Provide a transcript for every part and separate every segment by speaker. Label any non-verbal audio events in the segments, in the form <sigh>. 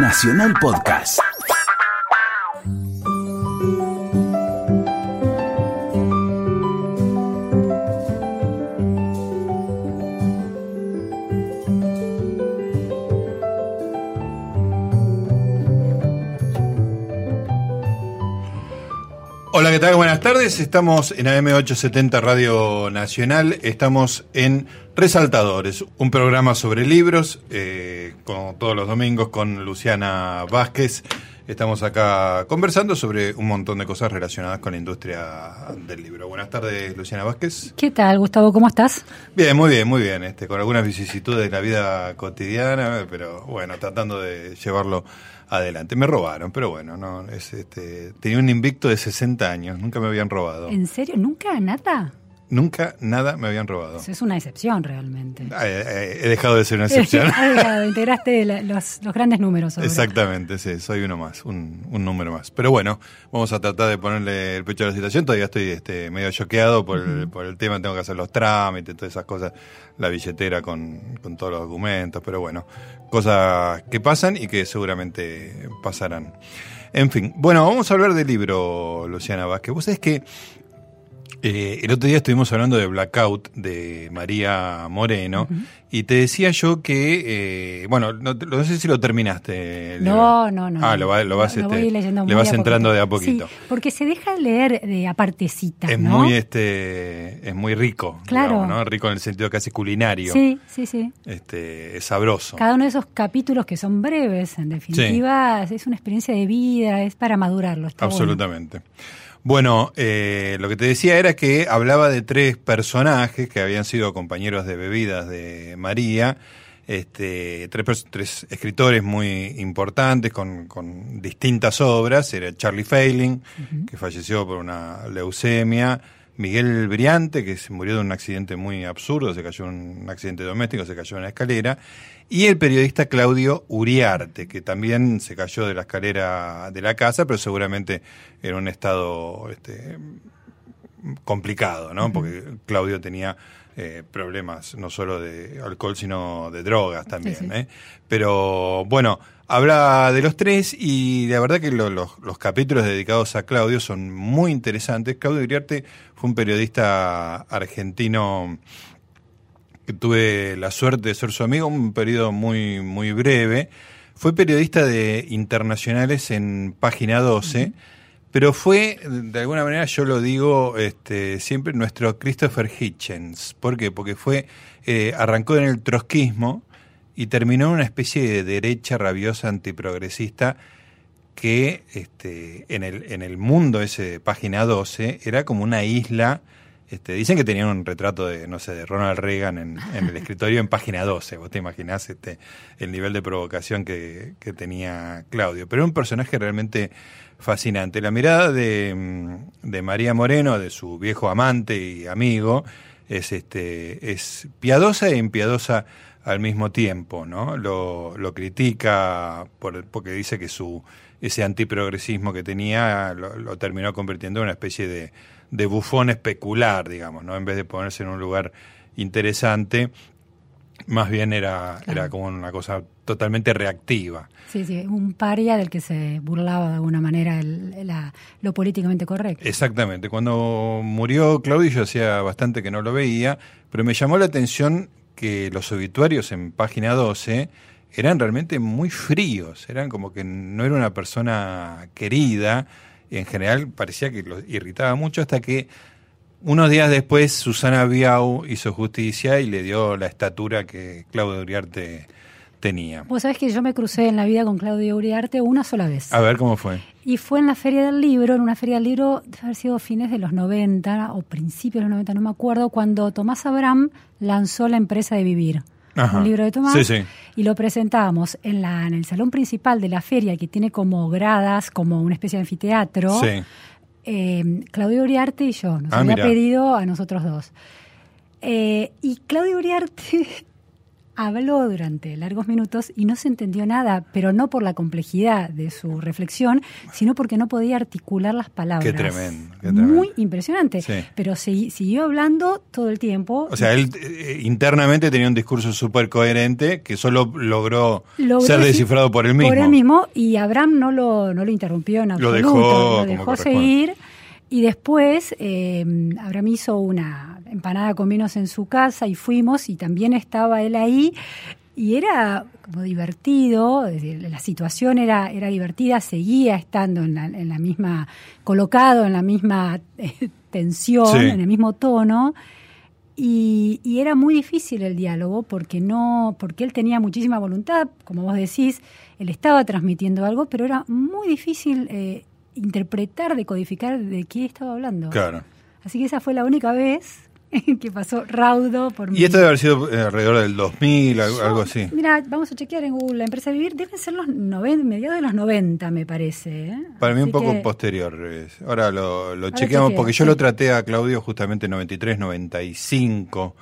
Speaker 1: Nacional Podcast.
Speaker 2: Hola, ¿qué tal? Buenas tardes. Estamos en AM870 Radio Nacional. Estamos en Resaltadores, un programa sobre libros, eh, como todos los domingos con Luciana Vázquez. Estamos acá conversando sobre un montón de cosas relacionadas con la industria del libro. Buenas tardes, Luciana Vázquez.
Speaker 3: ¿Qué tal, Gustavo? ¿Cómo estás?
Speaker 2: Bien, muy bien, muy bien. Este, con algunas vicisitudes de la vida cotidiana, pero bueno, tratando de llevarlo adelante. Me robaron, pero bueno, no es este tenía un invicto de 60 años, nunca me habían robado.
Speaker 3: ¿En serio? ¿Nunca? ¿Nada?
Speaker 2: Nunca nada me habían robado.
Speaker 3: Eso es una excepción realmente.
Speaker 2: Ah, eh, eh, he dejado de ser una <laughs> excepción. <laughs>
Speaker 3: integraste la- los, los grandes números. ahora.
Speaker 2: Exactamente, sí, soy uno más, un, un número más. Pero bueno, vamos a tratar de ponerle el pecho a la situación. Todavía estoy este, medio choqueado por, el, por el tema, tengo que hacer los trámites, todas esas cosas, la billetera con, con todos los documentos, pero bueno, cosas que pasan y que seguramente pasarán. En fin, bueno, vamos a hablar del libro, Luciana Vázquez. Vos sabés que eh, el otro día estuvimos hablando de Blackout de María Moreno y te decía yo que, eh, bueno, no, no sé si lo terminaste.
Speaker 3: No, no, no.
Speaker 2: Ah, lo, va- lo vas,
Speaker 3: Lo
Speaker 2: este,
Speaker 3: voy leyendo
Speaker 2: le vas entrando
Speaker 3: poquito.
Speaker 2: de a poquito.
Speaker 3: Sí, porque se deja leer de a partecitas,
Speaker 2: Es
Speaker 3: ¿no?
Speaker 2: muy, este, es muy rico,
Speaker 3: Claro.
Speaker 2: digamos, ¿no? Rico en el sentido casi culinario.
Speaker 3: Sí, sí, sí.
Speaker 2: Este, es sabroso.
Speaker 3: Cada uno de esos capítulos que son breves, en definitiva, es una experiencia de vida, es para madurarlo. bueno.
Speaker 2: Bueno, eh, lo que te decía era que hablaba de tres personajes que habían sido compañeros de bebidas de María, este, tres, tres escritores muy importantes con, con distintas obras. Era Charlie Failing, que falleció por una leucemia. Miguel Briante, que se murió de un accidente muy absurdo, se cayó en un accidente doméstico, se cayó en la escalera, y el periodista Claudio Uriarte, que también se cayó de la escalera de la casa, pero seguramente en un estado este, complicado, ¿no? Porque Claudio tenía eh, problemas no solo de alcohol, sino de drogas también.
Speaker 3: Sí, sí.
Speaker 2: ¿eh? Pero bueno, habla de los tres y la verdad que lo- los, los capítulos dedicados a Claudio son muy interesantes. Claudio Iriarte fue un periodista argentino que tuve la suerte de ser su amigo, un periodo muy, muy breve. Fue periodista de internacionales en Página 12, pero fue, de alguna manera, yo lo digo este, siempre, nuestro Christopher Hitchens. ¿Por qué? Porque fue, eh, arrancó en el trotskismo y terminó en una especie de derecha rabiosa antiprogresista que este, en, el, en el mundo ese de página 12 era como una isla. Este, dicen que tenían un retrato de, no sé, de Ronald Reagan en, en el <laughs> escritorio en página 12. Vos te imaginás este, el nivel de provocación que, que tenía Claudio. Pero era un personaje realmente fascinante. La mirada de, mm, de María Moreno, de su viejo amante y amigo, es, este, es piadosa e impiedosa al mismo tiempo, ¿no? Lo, lo critica por, porque dice que su ese antiprogresismo que tenía lo, lo terminó convirtiendo en una especie de, de bufón especular, digamos, ¿no? En vez de ponerse en un lugar interesante, más bien era, era como una cosa totalmente reactiva.
Speaker 3: Sí, sí, un paria del que se burlaba de alguna manera el- la- lo políticamente correcto.
Speaker 2: Exactamente. Cuando murió Claudio yo hacía bastante que no lo veía, pero me llamó la atención que los obituarios en página 12 eran realmente muy fríos, eran como que no era una persona querida, en general parecía que lo irritaba mucho hasta que unos días después Susana Biau hizo justicia y le dio la estatura que Claudio Uriarte tenía.
Speaker 3: Vos sabés que yo me crucé en la vida con Claudio Uriarte una sola vez.
Speaker 2: A ver cómo fue.
Speaker 3: Y fue en la Feria del Libro, en una Feria del Libro, debe haber sido fines de los 90 o principios de los 90, no me acuerdo, cuando Tomás Abraham lanzó la empresa de Vivir.
Speaker 2: Ajá.
Speaker 3: Un libro de Tomás.
Speaker 2: Sí, sí.
Speaker 3: Y lo presentábamos en, la, en el salón principal de la feria, que tiene como gradas, como una especie de anfiteatro.
Speaker 2: Sí.
Speaker 3: eh, Claudio Uriarte y yo. Nos
Speaker 2: Ah,
Speaker 3: había pedido a nosotros dos. Eh, y Claudio Uriarte habló durante largos minutos y no se entendió nada, pero no por la complejidad de su reflexión, sino porque no podía articular las palabras.
Speaker 2: Qué tremendo. Qué tremendo.
Speaker 3: Muy impresionante. Pero siguió hablando todo el tiempo.
Speaker 2: O sea, él eh, internamente tenía un discurso súper coherente que solo logró, ser descifrado por él mismo.
Speaker 3: Por él mismo, y Abraham no lo, no lo interrumpió en absoluto.
Speaker 2: Lo dejó,
Speaker 3: lo dejó seguir. Y después eh, Abraham hizo una empanada con vinos en su casa y fuimos y también estaba él ahí y era como divertido, la situación era, era divertida, seguía estando en la, misma, colocado en la misma eh, tensión, en el mismo tono. Y, era muy difícil el diálogo porque no, porque él tenía muchísima voluntad, como vos decís, él estaba transmitiendo algo, pero era muy difícil eh, interpretar, decodificar de qué estaba hablando.
Speaker 2: Claro.
Speaker 3: Así que esa fue la única vez <laughs> que pasó raudo por
Speaker 2: Y esto debe haber sido eh, alrededor del 2000, algo, así.
Speaker 3: Mira, vamos a chequear en Google. La empresa Vivir deben ser los 90, mediados de los 90, me parece. ¿eh?
Speaker 2: Para mí un poco posterior. Ahora lo, chequeamos porque yo lo traté a Claudio justamente 93, 95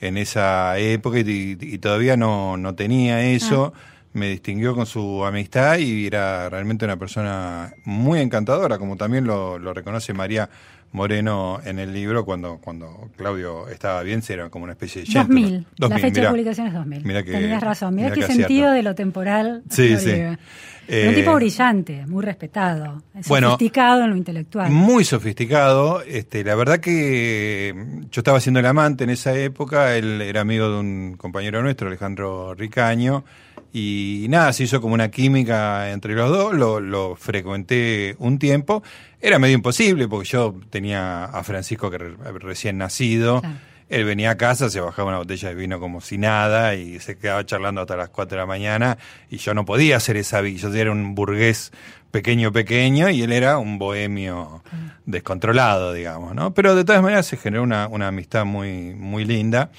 Speaker 2: en esa época y, todavía no, no tenía eso. Ah. Me distinguió con su amistad y era realmente una persona muy encantadora, como también lo, lo reconoce María Moreno en el libro cuando, cuando Claudio estaba bien, era como una especie de
Speaker 3: 2000. la fecha de publicación es 2000. Tenías razón. Mira qué sentido de lo temporal.
Speaker 2: Sí, sí.
Speaker 3: un tipo eh, brillante, muy respetado, sofisticado en lo intelectual.
Speaker 2: Muy sofisticado. Este, la verdad que yo estaba haciendo el amante en esa época, él era amigo de un compañero nuestro, Alejandro Ricaño, y nada, se hizo como una química entre los dos, lo, lo frecuenté un tiempo. Era medio imposible porque yo tenía a Francisco que recién nacido. Él venía a casa, se bajaba una botella de vino como si nada y se quedaba charlando hasta las 4 de la mañana y yo no podía hacer esa vida. Yo era un burgués pequeño, pequeño y él era un bohemio descontrolado, digamos, ¿no? Pero de todas maneras se generó una, una amistad muy, muy linda.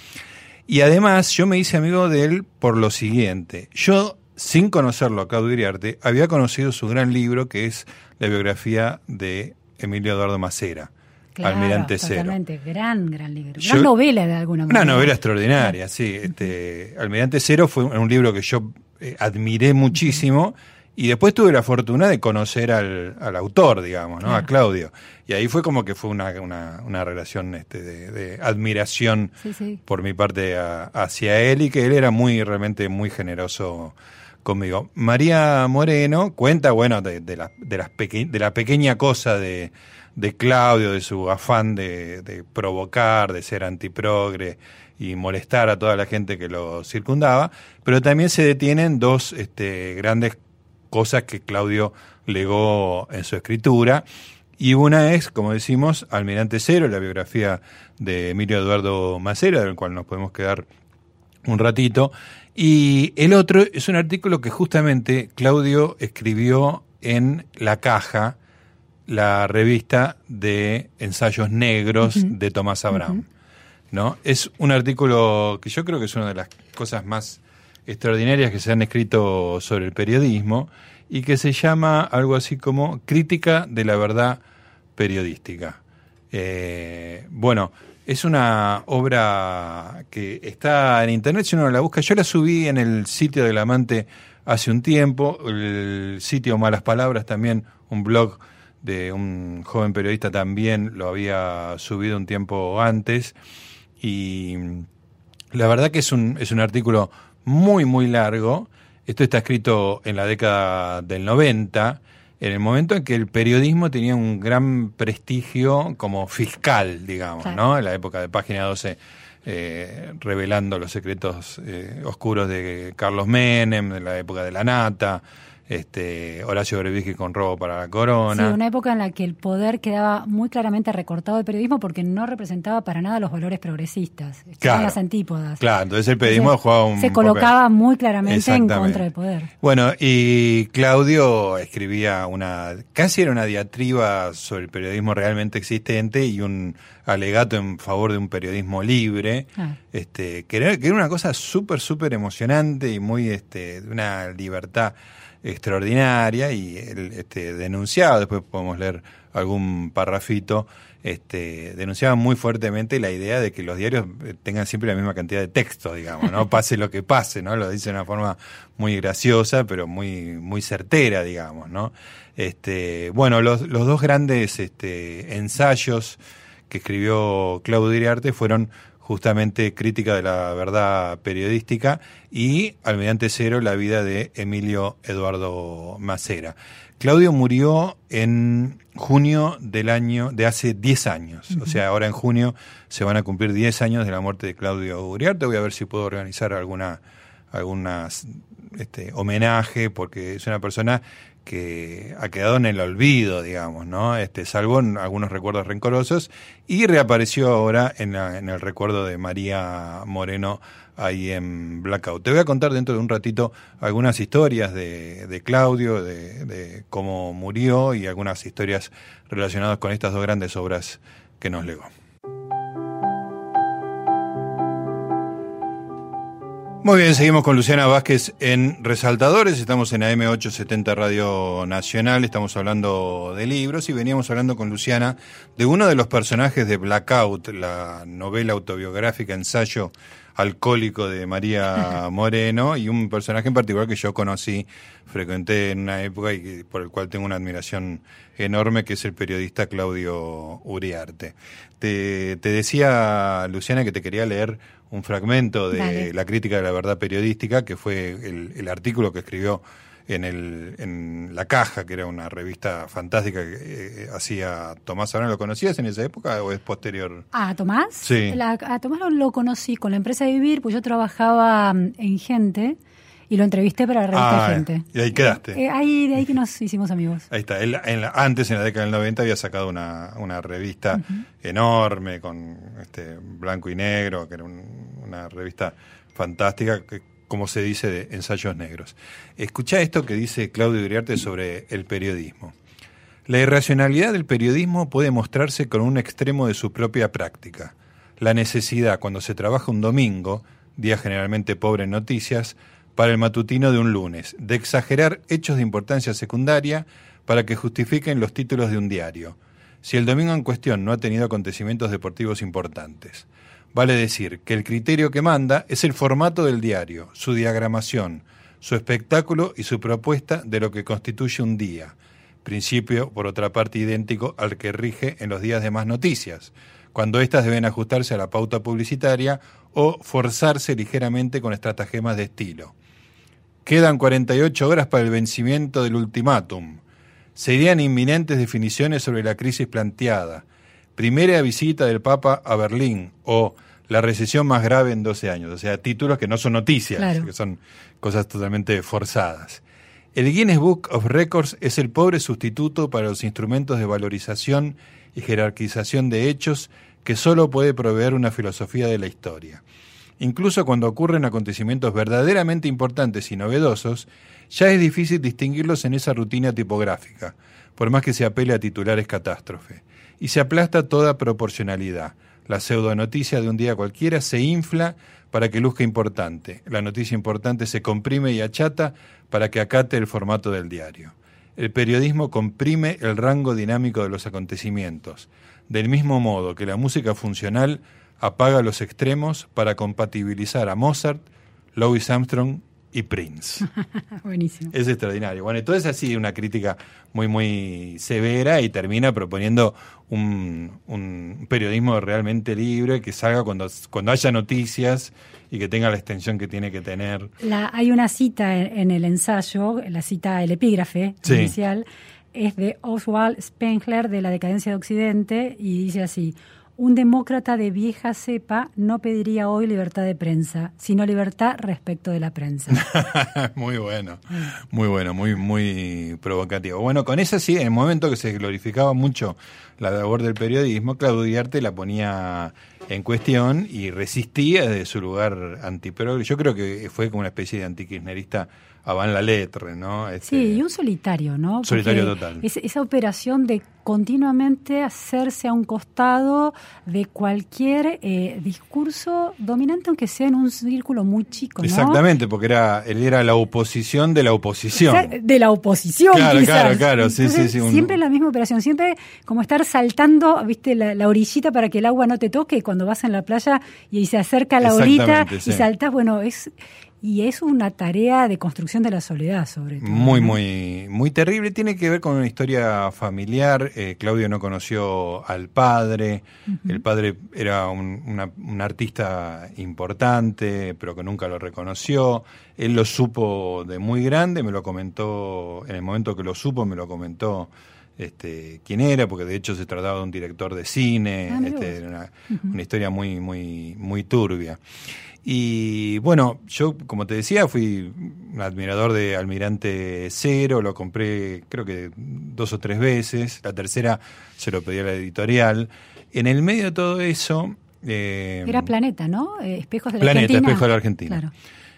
Speaker 2: Y además yo me hice amigo de él por lo siguiente. Yo, sin conocerlo a Claudio Iriarte, había conocido su gran libro que es la biografía de Emilio Eduardo Macera. Almirante Cero.
Speaker 3: gran, gran libro. Una novela de alguna manera.
Speaker 2: Una novela extraordinaria, sí. Este, Almirante Cero fue un libro que yo eh, admiré muchísimo. Y después tuve la fortuna de conocer al, al autor, digamos, ¿no? A Claudio. Y ahí fue como que fue una, una, una relación este, de, admiración por mi parte hacia él y que él era muy, realmente muy generoso conmigo. María Moreno cuenta, bueno, de, de, la, de, las de la pequeña cosa de, de Claudio, de su afán de, de provocar, de ser antiprogre y molestar a toda la gente que lo circundaba, pero también se detienen dos este, grandes cosas que Claudio legó en su escritura. Y una es, como decimos, Almirante Cero, la biografía de Emilio Eduardo Macera, del cual nos podemos quedar un ratito. Y el otro es un artículo que justamente Claudio escribió en La Caja, la revista de ensayos negros de Tomás Abraham. ¿no? Es un artículo que yo creo que es una de las cosas más extraordinarias que se han escrito sobre el periodismo y que se llama algo así como Crítica de la Verdad Periodística. Eh, bueno, es una obra que está en internet, si uno la busca, yo la subí en el sitio del amante hace un tiempo, el sitio Malas Palabras también, un blog de un joven periodista también lo había subido un tiempo antes y la verdad que es un, es un artículo muy, muy largo. Esto está escrito en la década del 90, en el momento en que el periodismo tenía un gran prestigio como fiscal, digamos, ¿no? En la época de Página 12, eh, revelando los secretos eh, oscuros de Carlos Menem, en la época de la Nata, este, Horacio Brevisky con robo para la corona.
Speaker 3: Sí, una época en la que el poder quedaba muy claramente recortado del periodismo porque no representaba para nada los valores progresistas. Claro, las antípodas.
Speaker 2: Claro, entonces el periodismo jugaba un
Speaker 3: Se colocaba muy claramente en contra del poder.
Speaker 2: Bueno, y Claudio escribía una, casi era una diatriba sobre el periodismo realmente existente y un alegato en favor de un periodismo libre,
Speaker 3: Ah.
Speaker 2: este, que, era, que era una cosa súper, súper emocionante y muy, este, de una libertad extraordinaria y él este, denunciaba, después podemos leer algún parrafito, este, denunciaba muy fuertemente la idea de que los diarios eh, tengan siempre la misma cantidad de texto, digamos, ¿no? <laughs> Pase lo que pase, ¿no? Lo dice de una forma muy graciosa, pero muy, muy certera, digamos, ¿no? Este, bueno, los, los dos grandes este, ensayos que escribió Claudio Iriarte fueron justamente Crítica de la Verdad Periodística y Almirante Cero, la vida de Emilio Eduardo Macera. Claudio murió en junio del año, de hace 10 años. O sea, ahora en junio se van a cumplir 10 años de la muerte de Claudio Uriarte. Voy a ver si puedo organizar alguna, algunas este, homenaje, porque es una persona que ha quedado en el olvido, digamos, ¿no? Este, salvo en algunos recuerdos rencorosos, y reapareció ahora en, la- en el recuerdo de María Moreno ahí en Blackout. Te voy a contar dentro de un ratito algunas historias de, de Claudio, de, de cómo murió y algunas historias relacionadas con estas dos grandes obras que nos legó. Muy bien, seguimos con Luciana Vázquez en Resaltadores, estamos en AM870 Radio Nacional, estamos hablando de libros y veníamos hablando con Luciana de uno de los personajes de Blackout, la novela autobiográfica, ensayo alcohólico de María <laughs> Moreno y un personaje en particular que yo conocí, frecuenté en una época y por el cual tengo una admiración enorme, que es el periodista Claudio Uriarte. Te, te decía, Luciana, que te quería leer un fragmento de
Speaker 3: Dale.
Speaker 2: la crítica de la verdad periodística, que fue el, el artículo que escribió en, el, en La Caja, que era una revista fantástica que eh, hacía Tomás Abrán. ¿Lo conocías en esa época o es posterior?
Speaker 3: ¿A Tomás?
Speaker 2: Sí.
Speaker 3: La- a Tomás lo, lo conocí con la empresa de Vivir, pues yo trabajaba mm, en Gente y lo entrevisté para la revista
Speaker 2: Ah,
Speaker 3: Gente.
Speaker 2: y ahí quedaste.
Speaker 3: Eh, ahí, de ahí que nos hicimos amigos.
Speaker 2: Ahí está. Él, en la- antes, en la década del 90, había sacado una, una revista enorme con este blanco y negro, que era un- una revista fantástica, que, como se dice, de ensayos negros. Escucha esto que dice Claudio Uriarte sobre el periodismo. La irracionalidad del periodismo puede mostrarse con un extremo de su propia práctica. La necesidad, cuando se trabaja un domingo, día generalmente pobre en noticias, para el matutino de un lunes, de exagerar hechos de importancia secundaria para que justifiquen los títulos de un diario, si el domingo en cuestión no ha tenido acontecimientos deportivos importantes. Vale decir que el criterio que manda es el formato del diario, su diagramación, su espectáculo y su propuesta de lo que constituye un día, principio, por otra parte, idéntico al que rige en los días de más noticias, cuando éstas deben ajustarse a la pauta publicitaria o forzarse ligeramente con estratagemas de estilo. Quedan 48 horas para el vencimiento del ultimátum. Serían inminentes definiciones sobre la crisis planteada. Primera visita del Papa a Berlín o la recesión más grave en 12 años. O sea, títulos que no son noticias,
Speaker 3: Claro.
Speaker 2: que son cosas totalmente forzadas. El Guinness Book of Records es el pobre sustituto para los instrumentos de valorización y jerarquización de hechos que solo puede proveer una filosofía de la historia. Incluso cuando ocurren acontecimientos verdaderamente importantes y novedosos, ya es difícil distinguirlos en esa rutina tipográfica, por más que se apele a titulares catástrofe. Y se aplasta toda proporcionalidad. La pseudonoticia de un día cualquiera se infla para que luzca importante. La noticia importante se comprime y achata para que acate el formato del diario. El periodismo comprime el rango dinámico de los acontecimientos, del mismo modo que la música funcional apaga los extremos para compatibilizar a Mozart, Louis Armstrong y Prince. <laughs>
Speaker 3: Buenísimo.
Speaker 2: Es extraordinario. Bueno, entonces así una crítica muy, muy severa y termina proponiendo un, un periodismo realmente libre que salga cuando, cuando haya noticias y que tenga la extensión que tiene que tener.
Speaker 3: La- hay una cita en, en el ensayo, la cita, el epígrafe
Speaker 2: Sí.
Speaker 3: inicial, es de Oswald Spengler de La decadencia de Occidente y dice así, un demócrata de vieja cepa no pediría hoy libertad de prensa, sino libertad respecto de la prensa. <laughs>
Speaker 2: muy bueno, muy bueno, muy, muy provocativo. Bueno, con esa sí, en el momento que se glorificaba mucho la labor del periodismo, Claudio Diarte la ponía en cuestión y resistía desde su lugar antipro. Yo creo que fue como una especie de antikirchnerista Van la Letre, ¿no?
Speaker 3: Este, sí, y un solitario, ¿no?
Speaker 2: solitario total.
Speaker 3: esa operación de continuamente hacerse a un costado de cualquier eh, discurso dominante, aunque sea en un círculo muy chico, ¿no?
Speaker 2: Exactamente, porque era él era la oposición de la oposición.
Speaker 3: de la oposición,
Speaker 2: Claro, claro, claro, sí, sí, sí.
Speaker 3: Siempre la misma operación, siempre como estar saltando, viste, la, orillita para que el agua no te toque cuando vas en la playa y se acerca la orilla y saltas, bueno, es y es una tarea de construcción de la soledad, sobre todo.
Speaker 2: Muy, muy, muy terrible. Tiene que ver con una historia familiar. Eh, Claudio no conoció al padre. El padre era un, artista importante, pero que nunca lo reconoció. Él lo supo de muy grande, me lo comentó, en el momento que lo supo, me lo comentó este, quién era, porque de hecho se trataba de un director de cine. Ah, este, era una, una historia muy, muy, muy turbia. Y bueno, yo, como te decía, fui un admirador de Almirante Cero, lo compré creo que dos o tres veces, la tercera se lo pedí a la editorial. En el medio de todo eso...
Speaker 3: Eh, Era Planeta, ¿no? Eh, Espejos de
Speaker 2: la
Speaker 3: Planeta,
Speaker 2: Argentina. Espejos de la Argentina. Claro.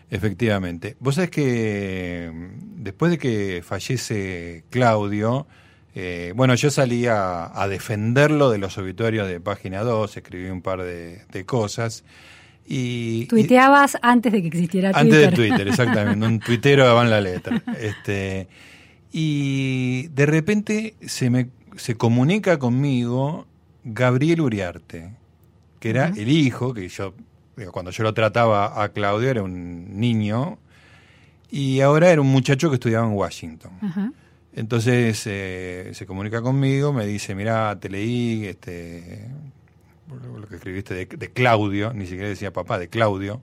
Speaker 2: Efectivamente. Vos sabés que mm, después de que fallece Claudio, eh, bueno, yo salí a, defenderlo de los obituarios de Página 2, escribí un par de, de cosas. Y,
Speaker 3: Tuiteabas antes de que existiera
Speaker 2: Twitter. Antes de Twitter, exactamente. un <laughs> tuitero daban la letra. Este, y de repente se me se comunica conmigo Gabriel Uriarte, que era el hijo, que yo, cuando yo lo trataba a Claudio era un niño, y ahora era un muchacho que estudiaba en Washington. Entonces eh, se comunica conmigo, me dice, mira, te leí, este, lo que escribiste de, Claudio, ni siquiera decía papá, de Claudio.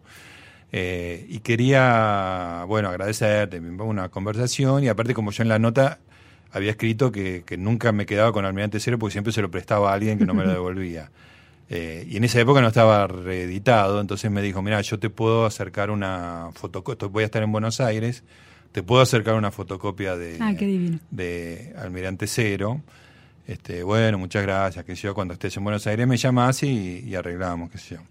Speaker 2: Eh, y quería, bueno, agradecerte, una conversación y aparte como yo en la nota había escrito que, nunca me quedaba con Almirante Cero porque siempre se lo prestaba a alguien que no me lo <laughs> devolvía. Eh, y en esa época no estaba reeditado, entonces me dijo, mira, yo te puedo acercar una fotocopia, voy a estar en Buenos Aires, te puedo acercar una fotocopia de,
Speaker 3: ah,
Speaker 2: de Almirante Cero. Este, bueno, muchas gracias, que yo cuando estés en Buenos Aires me llamas y, y arreglamos, qué sé yo.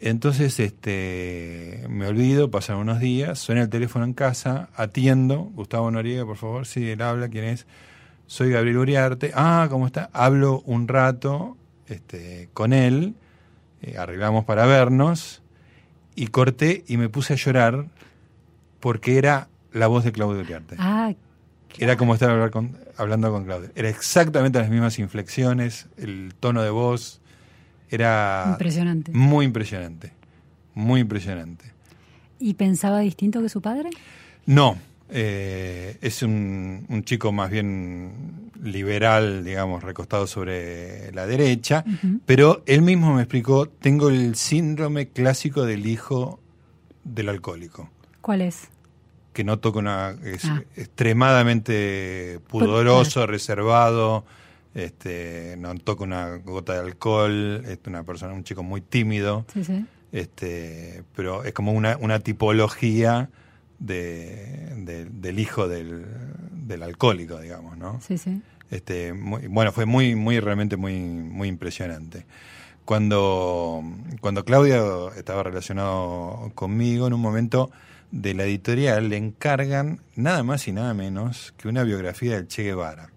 Speaker 2: Entonces, este, me olvido, pasan unos días, suena el teléfono en casa, atiendo, Gustavo Noriega, por favor, sí, él habla, ¿quién es? Soy Gabriel Uriarte. Ah, ¿cómo está? Hablo un rato este, con él, eh, arreglamos para vernos, y corté y me puse a llorar porque era la voz de Claudio Uriarte.
Speaker 3: Ah,
Speaker 2: era como estar hablando con Claudio. Era exactamente las mismas inflexiones, el tono de voz. Era.
Speaker 3: Impresionante.
Speaker 2: Muy impresionante. Muy impresionante.
Speaker 3: ¿Y pensaba distinto que su padre?
Speaker 2: No. Eh, es un, chico más bien liberal, digamos, recostado sobre la derecha, pero él mismo me explicó, tengo el síndrome clásico del hijo del alcohólico.
Speaker 3: ¿Cuál es?
Speaker 2: Que no toca una. es ah. extremadamente pudoroso, reservado, este, no toca una gota de alcohol, es una persona, un chico muy tímido. Este, pero es como una, una tipología de, del hijo del, del, alcohólico, digamos, ¿no?
Speaker 3: Sí, sí.
Speaker 2: Este, bueno, fue muy, muy, realmente muy, muy impresionante. Cuando, cuando Claudia estaba relacionado conmigo, en un momento de la editorial le encargan nada más y nada menos que una biografía del Che Guevara.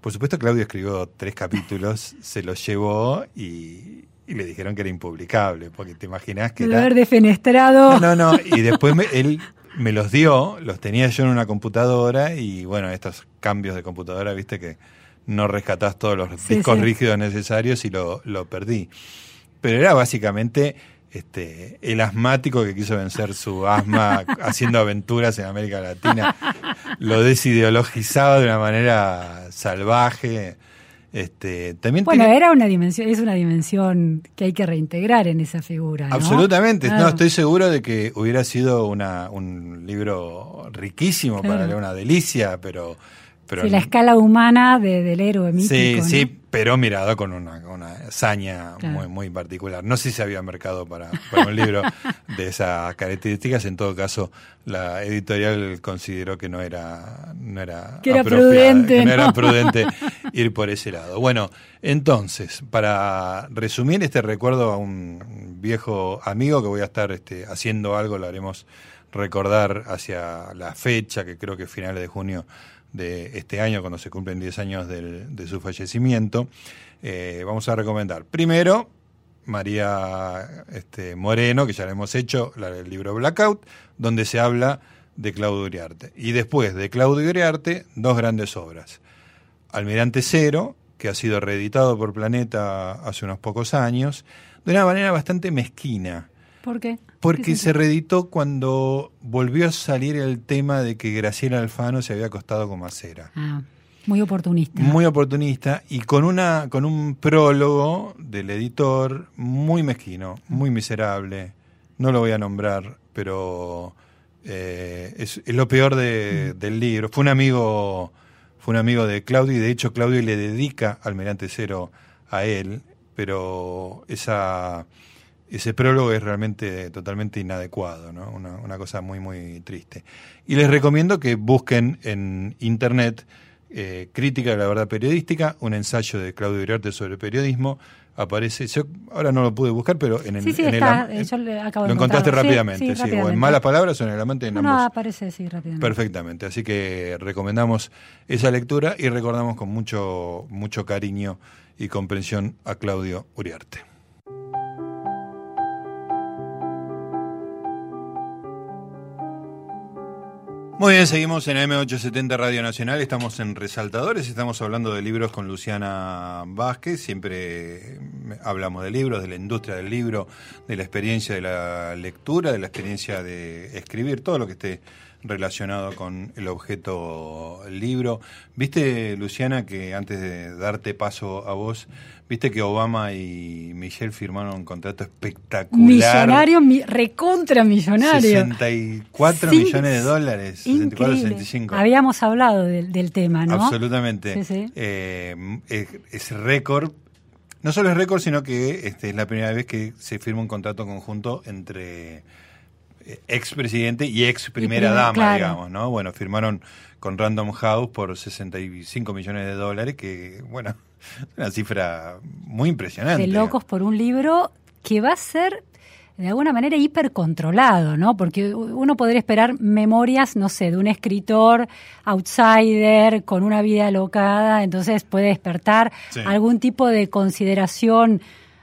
Speaker 2: Por supuesto, Claudio escribió tres capítulos, <laughs> se los llevó y, le dijeron que era impublicable, porque te imaginas que...
Speaker 3: De haber defenestrado.
Speaker 2: No, no, no, y después él <laughs> me los dio, los tenía yo en una computadora y bueno, estos cambios de computadora, viste que no rescatás todos los discos rígidos necesarios y lo, lo perdí. Pero era básicamente este, el asmático que quiso vencer su asma <laughs> haciendo aventuras en América Latina, lo desideologizaba de una manera salvaje. Este, también
Speaker 3: bueno, era una dimensión, es una dimensión que hay que reintegrar en esa figura.
Speaker 2: Absolutamente, no, estoy seguro de que hubiera sido una, un libro riquísimo para leer, una delicia, pero
Speaker 3: sí, la escala humana del héroe mítico.
Speaker 2: Sí, sí, pero mirado con una, una hazaña muy, muy particular. No sé si había mercado para, un libro <laughs> de esas características. En todo caso, la editorial consideró que no era, no era,
Speaker 3: que era prudente,
Speaker 2: no era prudente <laughs> ir por ese lado. Bueno, entonces, para resumir este recuerdo a un viejo amigo que voy a estar este, haciendo algo, lo haremos recordar hacia la fecha, que creo que es finales de junio de este año, cuando se cumplen 10 años de su fallecimiento, eh, vamos a recomendar primero María este, Moreno, que ya le hemos hecho, el libro Blackout, donde se habla de Claudio Uriarte. Y después de Claudio Uriarte, dos grandes obras. Almirante Cero, que ha sido reeditado por Planeta hace unos pocos años, de una manera bastante mezquina.
Speaker 3: ¿Por qué?
Speaker 2: Porque se reeditó cuando volvió a salir el tema de que Graciela Alfano se había acostado con Macera.
Speaker 3: Ah, muy oportunista.
Speaker 2: Muy oportunista y con una con un prólogo del editor muy mezquino, muy miserable. No lo voy a nombrar, pero eh, es, lo peor de, mm. del libro. Fue un amigo fue un amigo de Claudio y de hecho Claudio le dedica Almirante Cero a él, pero esa ese prólogo es realmente totalmente inadecuado, ¿no? una, cosa muy, muy triste. Y les recomiendo que busquen en internet eh, Crítica de la Verdad Periodística, un ensayo de Claudio Uriarte sobre periodismo. Aparece, yo ahora no lo pude buscar, pero en el.
Speaker 3: Sí, sí, está, eh, yo le acabo
Speaker 2: lo encontraste rápidamente, sí, o en malas palabras o en el amante en
Speaker 3: no,
Speaker 2: ambos.
Speaker 3: No, aparece, sí, rápidamente.
Speaker 2: Perfectamente, así que recomendamos esa lectura y recordamos con mucho, mucho cariño y comprensión a Claudio Uriarte. Muy bien, seguimos en M870 Radio Nacional, estamos en Resaltadores, estamos hablando de libros con Luciana Vázquez, siempre hablamos de libros, de la industria del libro, de la experiencia de la lectura, de la experiencia de escribir, todo lo que esté relacionado con el objeto libro. Viste, Luciana, que antes de darte paso a vos, viste que Obama y Michelle firmaron un contrato espectacular.
Speaker 3: Millonario, mi, recontra millonario.
Speaker 2: 64 millones de dólares. 64, 65.
Speaker 3: Habíamos hablado del, tema, ¿no?
Speaker 2: Absolutamente. Eh, es, récord. No solo es récord, sino que este, es la primera vez que se firma un contrato conjunto entre ex presidente y ex primera dama, digamos, ¿no? Bueno, firmaron con Random House por 65 millones de dólares, que, bueno, <laughs> una cifra muy impresionante.
Speaker 3: De locos por un libro que va a ser de alguna manera hipercontrolado, ¿no? Porque uno podría esperar memorias, no sé, de un escritor outsider con una vida alocada, entonces puede despertar algún tipo de consideración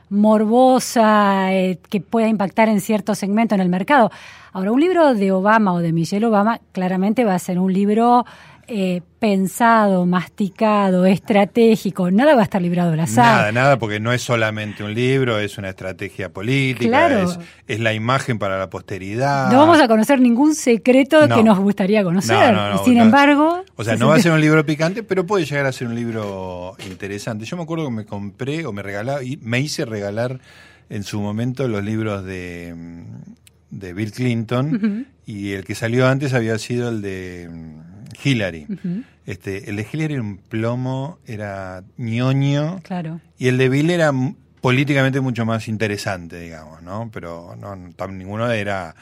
Speaker 3: morbosa eh, que pueda impactar en cierto segmento en el mercado. Ahora, un libro de Obama o de Michelle Obama claramente va a ser un libro eh, pensado, masticado, estratégico, nada va a estar librado al azar.
Speaker 2: Nada, nada, porque no es solamente un libro, es una estrategia política, es, la imagen para la posteridad.
Speaker 3: No vamos a conocer ningún secreto que nos gustaría conocer. sin embargo...
Speaker 2: O sea, no va a ser un libro picante, pero puede llegar a ser un libro interesante. Yo me acuerdo que me compré o me regalaba, y me hice regalar en su momento los libros de, de Bill Clinton, y el que salió antes había sido el de Hillary. este, el de Hillary era un plomo, era ñoño.
Speaker 3: Claro.
Speaker 2: Y el de Bill era políticamente mucho más interesante, digamos, ¿no? Pero no, ninguno era.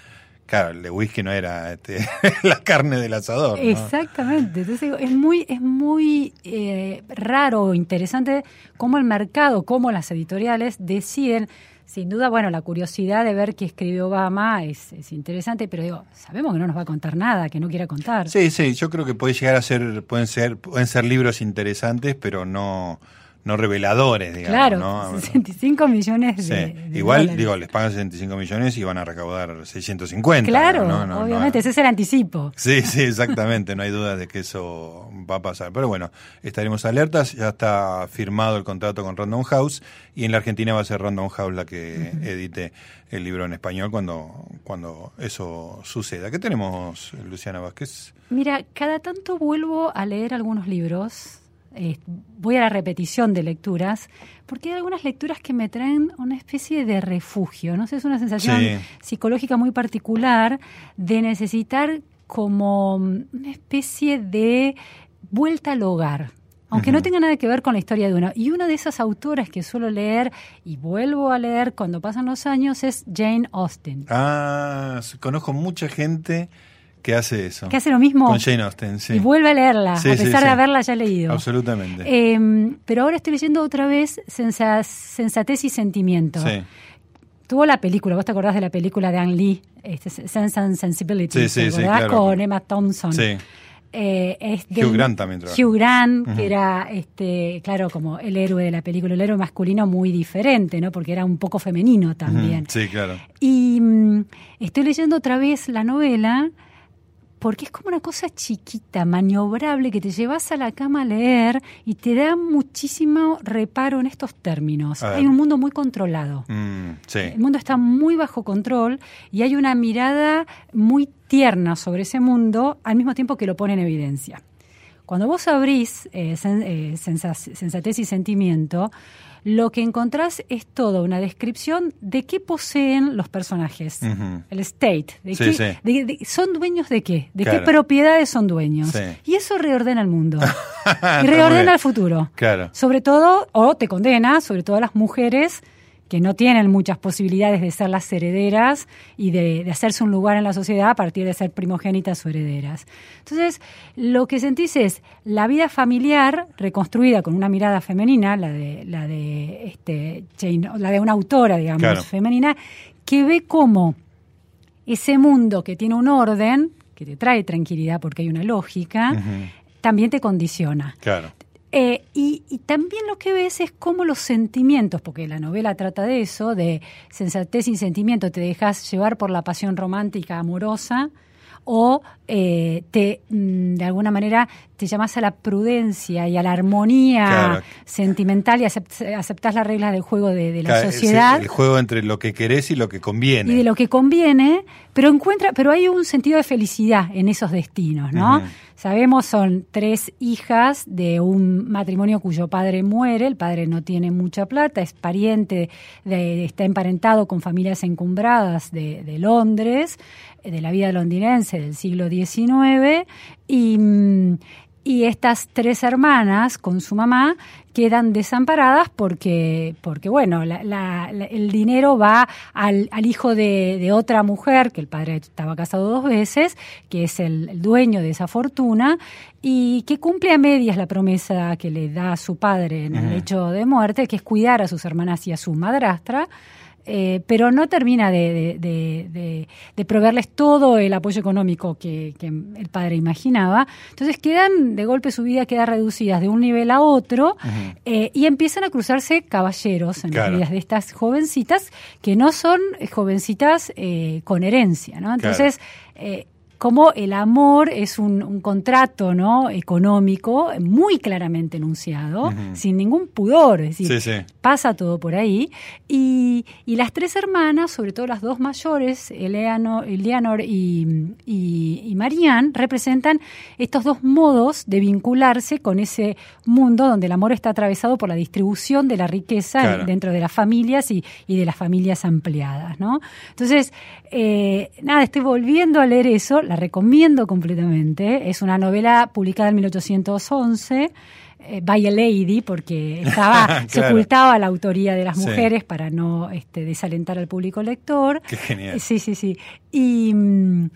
Speaker 2: Claro, el de whisky no era este, <laughs> la carne del asador.
Speaker 3: Exactamente. Entonces es muy, es muy eh, raro, interesante cómo el mercado, cómo las editoriales deciden sin duda, bueno, la curiosidad de ver qué escribió Obama es, interesante, pero digo, sabemos que no nos va a contar nada, que no quiera contar.
Speaker 2: Sí, sí, yo creo que puede llegar a ser, pueden ser, pueden ser libros interesantes, pero no, no reveladores, digamos.
Speaker 3: Claro, 65 <laughs> millones de,
Speaker 2: Igual, digo, les pagan 65 millones y van a recaudar 650.
Speaker 3: Claro, obviamente, ese es el anticipo.
Speaker 2: Sí, sí, exactamente, no hay duda de que eso va a pasar. Pero bueno, estaremos alertas, ya está firmado el contrato con Random House y en la Argentina va a ser Random House la que edite el libro en español cuando, cuando eso suceda. ¿Qué tenemos, Luciana Vázquez?
Speaker 3: Mira, cada tanto vuelvo a leer algunos libros eh, voy a la repetición de lecturas, porque hay algunas lecturas que me traen una especie de refugio, no sé, es una sensación psicológica muy particular de necesitar como una especie de vuelta al hogar. Aunque no tenga nada que ver con la historia de uno. Y una de esas autoras que suelo leer y vuelvo a leer cuando pasan los años es Jane Austen.
Speaker 2: Ah, conozco mucha gente que hace eso.
Speaker 3: Que hace lo mismo.
Speaker 2: Con Jane Austen, sí.
Speaker 3: Y vuelve a leerla, a pesar de haberla ya leído.
Speaker 2: Absolutamente.
Speaker 3: Em, pero ahora estoy leyendo otra vez Sensatez y Sentimiento. Sí. tuvo la película, vos te acordás de la película de Ang Lee, este, Sense and Sensibility,
Speaker 2: Sí, claro.
Speaker 3: Con Emma Thompson.
Speaker 2: Sí.
Speaker 3: Eh, es
Speaker 2: Hugh Grant también trabajó.
Speaker 3: Hugh Grant, que era, este, claro, como el héroe de la película, el héroe masculino muy diferente, ¿no? Porque era un poco femenino también.
Speaker 2: Sí, claro.
Speaker 3: Y mm, estoy leyendo otra vez la novela porque es como una cosa chiquita, maniobrable, que te llevas a la cama a leer y te da muchísimo reparo en estos términos. Hay un mundo muy controlado.
Speaker 2: Mm, sí.
Speaker 3: El mundo está muy bajo control y hay una mirada muy tierna sobre ese mundo al mismo tiempo que lo pone en evidencia. Cuando vos abrís eh, sen- eh, sensa- sensatez y sentimiento, lo que encontrás es toda una descripción de qué poseen los personajes. El state. De
Speaker 2: Sí,
Speaker 3: qué-
Speaker 2: sí.
Speaker 3: de- de- ¿Son dueños de qué? ¿De
Speaker 2: Claro.
Speaker 3: qué propiedades son dueños?
Speaker 2: Sí.
Speaker 3: Y eso reordena el mundo. <laughs> Y reordena el futuro.
Speaker 2: Claro.
Speaker 3: Sobre todo, o te condena, sobre todo a las mujeres que no tienen muchas posibilidades de ser las herederas y de, de hacerse un lugar en la sociedad a partir de ser primogénitas o herederas. Entonces, lo que sentís es la vida familiar reconstruida con una mirada femenina, la de, la de, este, la de una autora, digamos,
Speaker 2: Claro.
Speaker 3: femenina, que ve cómo ese mundo que tiene un orden, que te trae tranquilidad porque hay una lógica, también te condiciona.
Speaker 2: Claro.
Speaker 3: Eh, y, y también lo que ves es cómo los sentimientos, porque la novela trata de eso, de sensatez sin sentimiento, te dejas llevar por la pasión romántica, amorosa, o eh, te, mm, de alguna manera, te llamas a la prudencia y a la armonía
Speaker 2: Claro.
Speaker 3: sentimental y acept- aceptás las reglas del juego de, de la
Speaker 2: Claro,
Speaker 3: sociedad
Speaker 2: el juego entre lo que querés y lo que conviene.
Speaker 3: y de lo que conviene, pero encuentra, pero hay un sentido de felicidad en esos destinos, ¿no? Sabemos son tres hijas de un matrimonio cuyo padre muere, el padre no tiene mucha plata, es pariente, de, está emparentado con familias encumbradas de, de Londres, de la vida londinense del siglo XIX, y, mm, y estas tres hermanas con su mamá quedan desamparadas porque, porque bueno, la- la- la- el dinero va al, al hijo de, de otra mujer, que el padre estaba casado dos veces, que es el, el dueño de esa fortuna, y que cumple a medias la promesa que le da a su padre en el hecho de muerte, que es cuidar a sus hermanas y a su madrastra. Eh, pero no termina de, de- de- de- de proveerles todo el apoyo económico que, que el padre imaginaba. Entonces quedan, de golpe su vida queda reducida de un nivel a otro eh, y empiezan a cruzarse caballeros en
Speaker 2: Claro.
Speaker 3: las vidas de estas jovencitas que no son eh, jovencitas eh, con herencia, ¿no? Entonces, como el amor es un, un contrato no económico muy claramente enunciado, sin ningún pudor, es decir,
Speaker 2: Sí, sí.
Speaker 3: pasa todo por ahí. Y, y las tres hermanas, sobre todo las dos mayores, Eleanor, Eleanor y, y, y Marianne, representan estos dos modos de vincularse con ese mundo donde el amor está atravesado por la distribución de la riqueza
Speaker 2: Claro.
Speaker 3: dentro de las familias y, y de las familias ampliadas. ¿no? Entonces, eh, nada, estoy volviendo a leer eso, la recomiendo completamente. Es una novela publicada en 1811 eh, by a lady, porque <laughs> estaba, se
Speaker 2: Claro.
Speaker 3: ocultaba la autoría de las
Speaker 2: Sí.
Speaker 3: mujeres para no este, desalentar al público lector.
Speaker 2: Qué genial.
Speaker 3: Sí, sí, sí. Y, mm,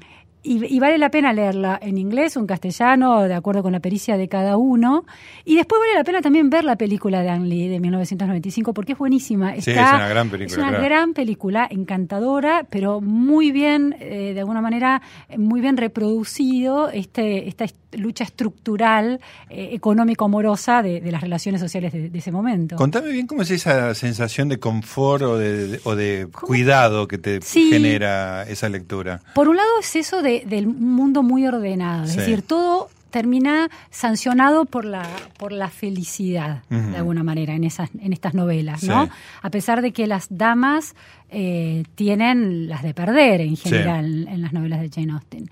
Speaker 3: y, y vale la pena leerla en inglés o en castellano, de acuerdo con la pericia de cada uno. Y después vale la pena también ver la película de Ang Lee de 1995, porque es buenísima.
Speaker 2: Sí, es una gran película,
Speaker 3: Es una
Speaker 2: claro.
Speaker 3: gran película, encantadora, pero muy bien, eh, de alguna manera, muy bien reproducido este, esta est- lucha estructural, eh, económico-amorosa de, de las relaciones sociales de, de ese momento.
Speaker 2: Contame bien cómo es esa sensación de confort o de, o de cuidado que te
Speaker 3: Sí.
Speaker 2: genera esa lectura.
Speaker 3: Por un lado es eso de, del mundo muy ordenado, es
Speaker 2: Sí.
Speaker 3: decir, todo termina sancionado por la por la felicidad de alguna manera en esas en estas novelas, ¿no?
Speaker 2: Sí.
Speaker 3: A pesar de que las damas eh, tienen las de perder en
Speaker 2: Sí.
Speaker 3: general en las novelas de Jane Austen.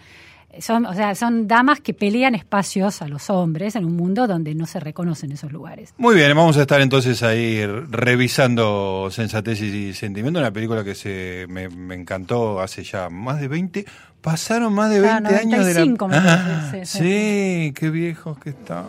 Speaker 3: Son, o sea, son damas que pelean espacios a los hombres en un mundo donde no se reconocen esos lugares.
Speaker 2: Muy bien, vamos a estar entonces ahí revisando Sensatez y Sentimiento, una película que se me, me encantó hace ya más de 20, pasaron más de 20
Speaker 3: Ah,
Speaker 2: años de la...
Speaker 3: 95
Speaker 2: Ah,
Speaker 3: sí,
Speaker 2: qué viejos que están.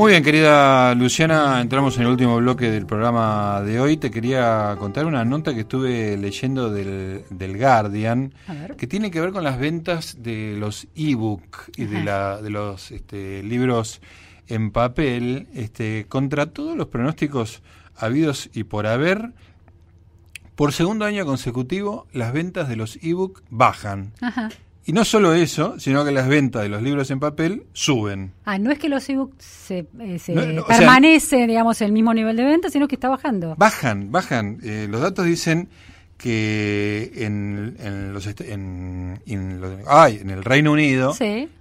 Speaker 2: Muy bien, querida Luciana, entramos en el último bloque del programa de hoy. Te quería contar una nota que estuve leyendo del, del Guardian, que tiene que ver con las ventas de los ebook y de, la, de los este, libros en papel, este, contra todos los pronósticos habidos y por haber. Por segundo año consecutivo, las ventas de los ebook bajan. Ajá. Y no solo eso, sino que las ventas de los libros en papel suben.
Speaker 3: Ah, no es que los ebooks se, eh, permanecen, digamos, el mismo nivel de venta, sino que está bajando.
Speaker 2: Bajan, bajan. Eh, los datos dicen que en, en los en, en, el Reino Unido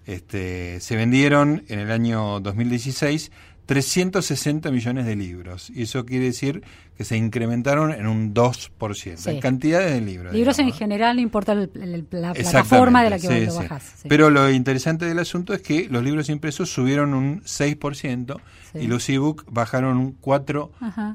Speaker 2: este, se vendieron en el año 2016 360 millones de libros. Y eso quiere decir que se incrementaron en un 2%. En cantidades de libros.
Speaker 3: Libros en general, no importa la plataforma de la que vos lo bajás.
Speaker 2: Pero lo interesante del asunto es que los libros impresos subieron un 6% y los ebook bajaron un 4%. Ah,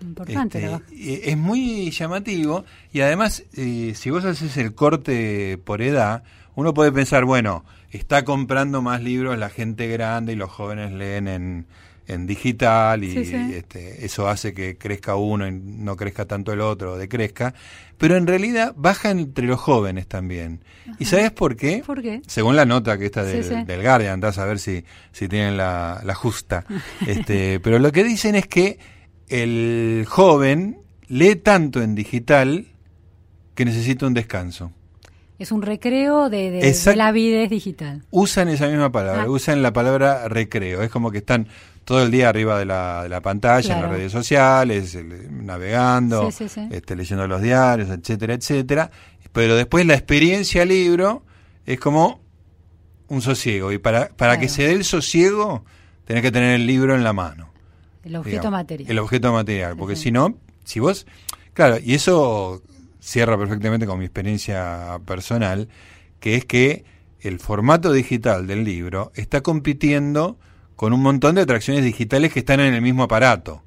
Speaker 2: importante. Este, es muy llamativo y además, eh, si vos haces el corte por edad, uno puede pensar, bueno, está comprando más libros la gente grande y los jóvenes leen en, en digital y, Este, eso hace que crezca uno y no crezca tanto el otro, decrezca, pero en realidad baja entre los jóvenes también. ¿Y sabes por qué?
Speaker 3: ¿Por qué?
Speaker 2: Según la nota que está del, del Guardian, andás a ver si, si tienen la, la justa. <laughs> este, pero lo que dicen es que el joven lee tanto en digital que necesita un descanso.
Speaker 3: Es un recreo de, de, la vida digital.
Speaker 2: Usan esa misma palabra, ah. usan la palabra recreo. Es como que están todo el día arriba de la, de la pantalla, en las redes sociales, navegando, Este, leyendo los diarios, etcétera, etcétera. Pero después la experiencia libro es como un sosiego. Y para, para que se dé el sosiego, tenés que tener el libro en la mano.
Speaker 3: El objeto material.
Speaker 2: El objeto material. Porque si no, si vos. Claro, y eso cierra perfectamente con mi experiencia personal, que es que el formato digital del libro está compitiendo con un montón de atracciones digitales que están en el mismo aparato.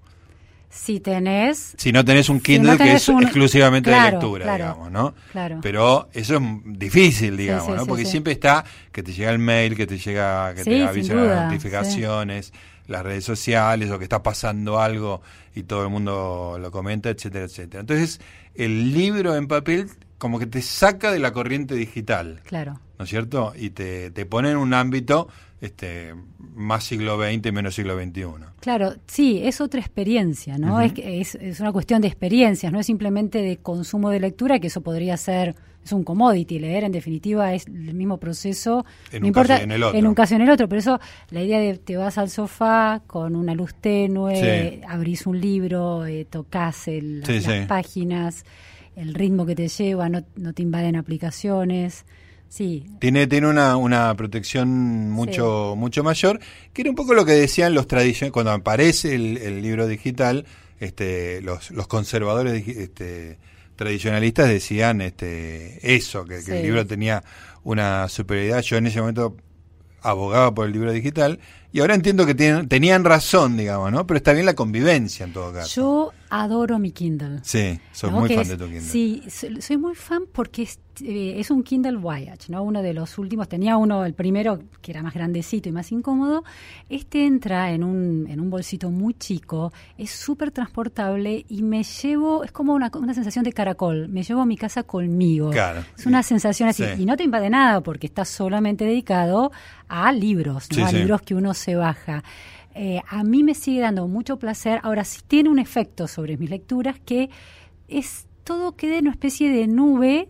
Speaker 3: Si tenés...
Speaker 2: Si no tenés un Kindle que es exclusivamente de lectura, digamos, ¿no?
Speaker 3: Claro.
Speaker 2: Pero eso es difícil, digamos, ¿no? Porque siempre está que te llega el mail, que te llega, que te avisa las notificaciones, las redes sociales, o que está pasando algo y todo el mundo lo comenta, etcétera, etcétera. Entonces, el libro en papel como que te saca de la corriente digital.
Speaker 3: Claro.
Speaker 2: ¿No es cierto? Y te, te pone en un ámbito este, más siglo XX, menos siglo XXI.
Speaker 3: Claro, sí, es otra experiencia, ¿no? es, es, es, una cuestión de experiencias, no es simplemente de consumo de lectura, que eso podría ser, es un commodity, leer en definitiva es el mismo proceso,
Speaker 2: en
Speaker 3: no
Speaker 2: un
Speaker 3: importa,
Speaker 2: caso en el otro.
Speaker 3: en un caso en el otro, pero eso, la idea de te vas al sofá con una luz tenue, abrís un libro, eh, tocas el, las páginas, el ritmo que te lleva, no, no te invaden aplicaciones. Sí.
Speaker 2: Tiene, tiene una, una protección mucho, mucho mayor, que era un poco lo que decían los tradicionales, cuando aparece el, libro digital, este, los, los conservadores este, tradicionalistas decían este, eso, que, que el libro tenía una superioridad. Yo en ese momento abogaba por el libro digital y ahora entiendo que tienen, tenían razón, digamos, ¿no? Pero está bien la convivencia en todo caso.
Speaker 3: Yo adoro mi Kindle.
Speaker 2: Sí, soy muy fan de tu Kindle.
Speaker 3: Sí, soy muy fan porque es, eh, es, un Kindle Voyage, ¿no? Uno de los últimos, tenía uno, el primero, que era más grandecito y más incómodo. Este entra en un, en un bolsito muy chico, es súper transportable y me llevo, es como una, una, sensación de caracol, me llevo a mi casa conmigo.
Speaker 2: Claro.
Speaker 3: Es una sensación así. Y no te invade nada porque está solamente dedicado a libros, ¿no? a libros que uno se baja. Eh, a mí me sigue dando mucho placer. Ahora sí tiene un efecto sobre mis lecturas que es todo queda en una especie de nube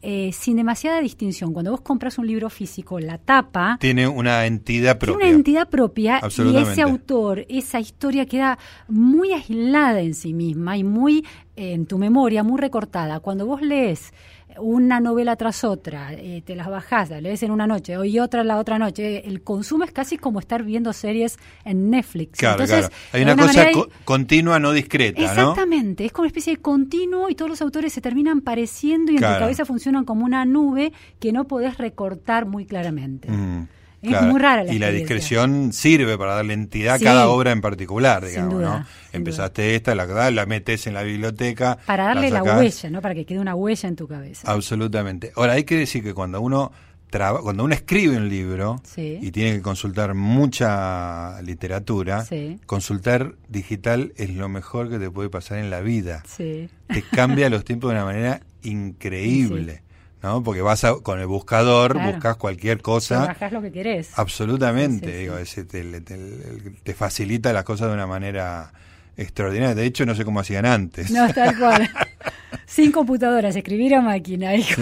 Speaker 3: eh, sin demasiada distinción. Cuando vos compras un libro físico, la tapa...
Speaker 2: Tiene una entidad propia.
Speaker 3: Tiene una entidad propia y ese autor, esa historia queda muy aislada en sí misma y muy en tu memoria, muy recortada. Cuando vos lees una novela tras otra, eh, te las bajás, la lees en una noche y otra la otra noche, el consumo es casi como estar viendo series en Netflix.
Speaker 2: Claro, claro. Hay una, cosa continua, no discreta,
Speaker 3: Exactamente, es como una especie de continuo y todos los autores se terminan pareciendo y en tu cabeza funcionan como una nube que no podés recortar muy claramente. Mm. Es muy rara la
Speaker 2: Y la discreción sirve para darle entidad a cada obra en particular, digamos, ¿no? Empezaste esta, la, la metes en la biblioteca.
Speaker 3: Para darle la, huella, ¿no? Para que quede una huella en tu cabeza.
Speaker 2: Absolutamente. Ahora, hay que decir que cuando uno cuando uno escribe un libro
Speaker 3: Sí.
Speaker 2: y tiene que consultar mucha literatura,
Speaker 3: Sí.
Speaker 2: consultar digital es lo mejor que te puede pasar en la vida.
Speaker 3: Sí.
Speaker 2: Te cambia <laughs> los tiempos de una manera increíble, ¿no? Porque vas a- con el buscador,
Speaker 3: Claro.
Speaker 2: buscas cualquier cosa.
Speaker 3: bajás lo que querés.
Speaker 2: Absolutamente,
Speaker 3: Sí, sí,
Speaker 2: digo, ese te, te- te facilita las cosas de una manera extraordinaria. De hecho, no sé cómo hacían antes.
Speaker 3: No, tal cual. <laughs> Sin computadoras, escribir a máquina.
Speaker 2: Sí.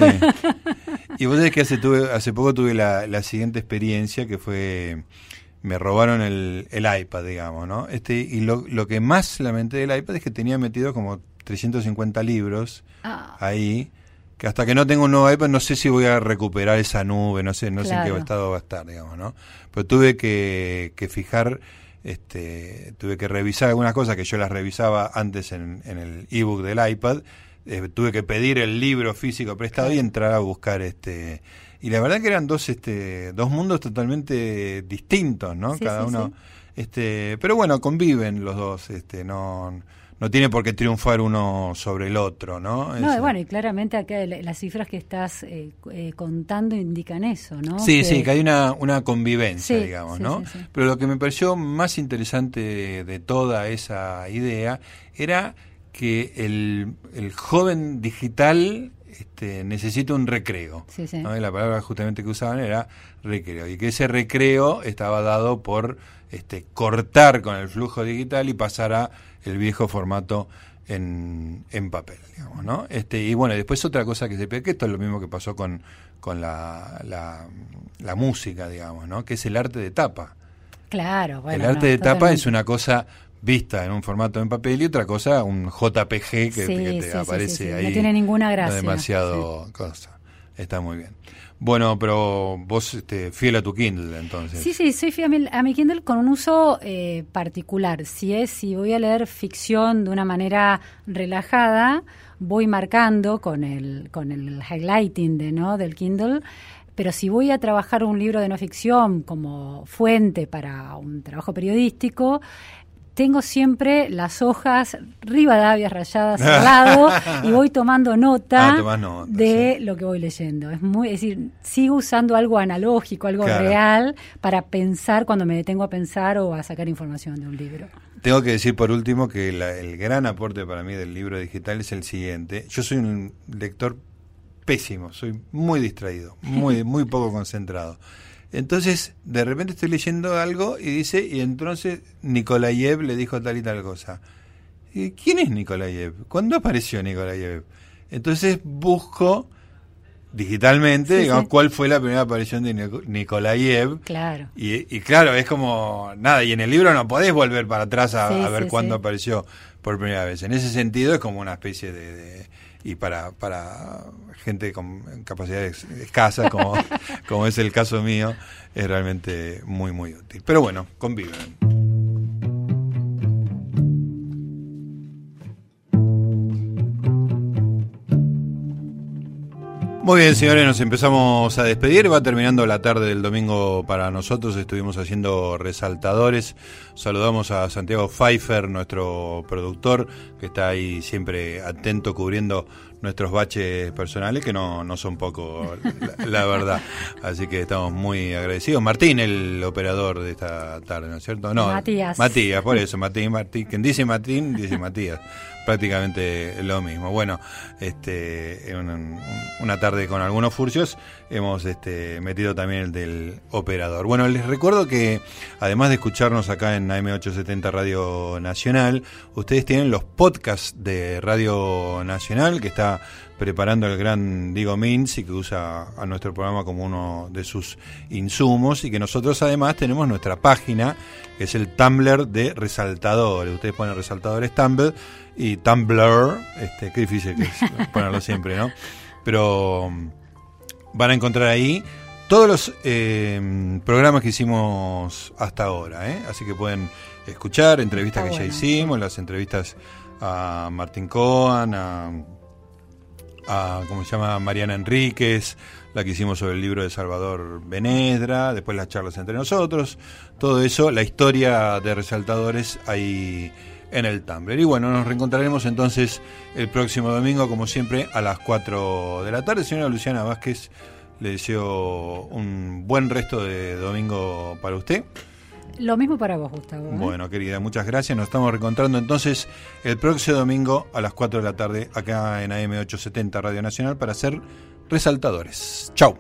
Speaker 2: Y vos sabés que hace, tuve, hace poco tuve la, la siguiente experiencia que fue, me robaron el, el iPad, digamos, ¿no? Este, y lo, lo que más lamenté del iPad es que tenía metido como 350 libros
Speaker 3: Ah,
Speaker 2: ahí, que hasta que no tengo un nuevo iPad no sé si voy a recuperar esa nube, no sé, no sé en qué estado va a estar, digamos, ¿no? Pero tuve que, que fijar, este, tuve que revisar algunas cosas que yo las revisaba antes en, en el ebook del iPad, eh, tuve que pedir el libro físico prestado y entrar a buscar este y la verdad que eran dos este dos mundos totalmente distintos, ¿no?
Speaker 3: Sí,
Speaker 2: Cada
Speaker 3: sí,
Speaker 2: uno
Speaker 3: sí.
Speaker 2: este, pero bueno, conviven los dos, este no no tiene por qué triunfar uno sobre el otro, ¿no?
Speaker 3: No, bueno, y claramente acá las cifras que estás eh, eh, contando indican eso, ¿no?
Speaker 2: Sí, sí, que hay una, una convivencia,
Speaker 3: Sí,
Speaker 2: digamos,
Speaker 3: sí,
Speaker 2: ¿no?
Speaker 3: sí.
Speaker 2: Pero lo que me pareció más interesante de toda esa idea era que el, el joven digital este, necesita un recreo.
Speaker 3: Sí, sí.
Speaker 2: ¿no? Y la palabra justamente que usaban era recreo. Y que ese recreo estaba dado por este, cortar con el flujo digital y pasar a el viejo formato en, en papel, digamos, ¿no? Este, y bueno, después otra cosa que se ve, que esto es lo mismo que pasó con, con la, la, la música, digamos, ¿no? Que es el arte de tapa.
Speaker 3: Claro, bueno.
Speaker 2: el arte
Speaker 3: no,
Speaker 2: de tapa es una cosa vista en un formato en papel y otra cosa un JPG que,
Speaker 3: Sí,
Speaker 2: que
Speaker 3: sí,
Speaker 2: te
Speaker 3: sí,
Speaker 2: aparece
Speaker 3: sí, sí. No
Speaker 2: ahí.
Speaker 3: tiene ninguna
Speaker 2: no
Speaker 3: gracia,
Speaker 2: demasiado cosa. Está muy bien. Bueno, pero vos este, fiel a tu Kindle entonces.
Speaker 3: Sí, sí, soy fiel a mi, Kindle con un uso eh, particular. Si es, si voy a leer ficción de una manera relajada, voy marcando con el, con el highlighting de, ¿no? del Kindle. Pero si voy a trabajar un libro de no ficción como fuente para un trabajo periodístico, tengo siempre las hojas Rivadavia rayadas al lado y voy tomando nota
Speaker 2: Ah, nota,
Speaker 3: de lo que voy leyendo. Es muy, es decir, sigo usando algo analógico, algo
Speaker 2: Claro.
Speaker 3: real para pensar cuando me detengo a pensar o a sacar información de un libro.
Speaker 2: Tengo que decir por último que la- el gran aporte para mí del libro digital es el siguiente. Yo soy un lector pésimo, soy muy distraído, muy, muy poco concentrado. Entonces, de repente estoy leyendo algo y dice, y entonces Nikolayev le dijo tal y tal cosa. ¿Y ¿Quién es Nikolayev? ¿Cuándo apareció Nikolayev? Entonces busco digitalmente,
Speaker 3: Sí,
Speaker 2: digamos,
Speaker 3: sí.
Speaker 2: cuál fue la primera aparición de Nik- Nikolayev.
Speaker 3: Claro.
Speaker 2: Y, y claro, es como nada, y en el libro no podés volver para atrás a,
Speaker 3: Sí,
Speaker 2: a ver cuándo apareció por primera vez. En ese sentido es como una especie de... de- y para, para gente con capacidades escasas, como, <laughs> como es el caso mío, es realmente muy, muy útil. Pero bueno, conviven. Muy bien, señores, nos empezamos a despedir. Va terminando la tarde del domingo para nosotros. Estuvimos haciendo resaltadores. Saludamos a Santiago Pfeiffer, nuestro productor, que está ahí siempre atento cubriendo nuestros baches personales, que no, no son pocos, la, la verdad. Así que estamos muy agradecidos. Martín, el operador de esta tarde, ¿no es cierto? No,
Speaker 3: Matías.
Speaker 2: Matías, por eso, Martín, Martín. Quien dice Martín, dice Matías prácticamente lo mismo. Bueno, este, un- una tarde con algunos furcios hemos este, metido también el del operador. Bueno, les recuerdo que además de escucharnos acá en AM870 Radio Nacional, ustedes tienen los podcasts de Radio Nacional que está preparando el gran Diego Mins y que usa a nuestro programa como uno de sus insumos y que nosotros además tenemos nuestra página que es el Tumblr de Resaltadores. Ustedes ponen Resaltadores Tumblr y Tumblr, este, qué difícil que es ponerlo siempre, ¿no? Pero van a encontrar ahí todos los eh, programas que hicimos hasta ahora, ¿eh? Así que pueden escuchar entrevistas
Speaker 3: Está
Speaker 2: que ya hicimos, las entrevistas a Martín Cohen, a a, ¿cómo se llama? Mariana Enríquez, la que hicimos sobre el libro de Salvador Benedra, después las charlas entre nosotros, todo eso, la historia de resaltadores ahí en el Tumblr. Y bueno, nos reencontraremos entonces el próximo domingo, como siempre, a las 4 de la tarde. Señora Luciana Vázquez, Le deseo un buen resto de domingo para usted.
Speaker 3: Lo mismo para vos, Gustavo. ¿eh?
Speaker 2: Bueno, querida, muchas gracias. Nos estamos reencontrando entonces el próximo domingo a las 4 de la tarde acá en AM870 Radio Nacional para hacer resaltadores. Chau.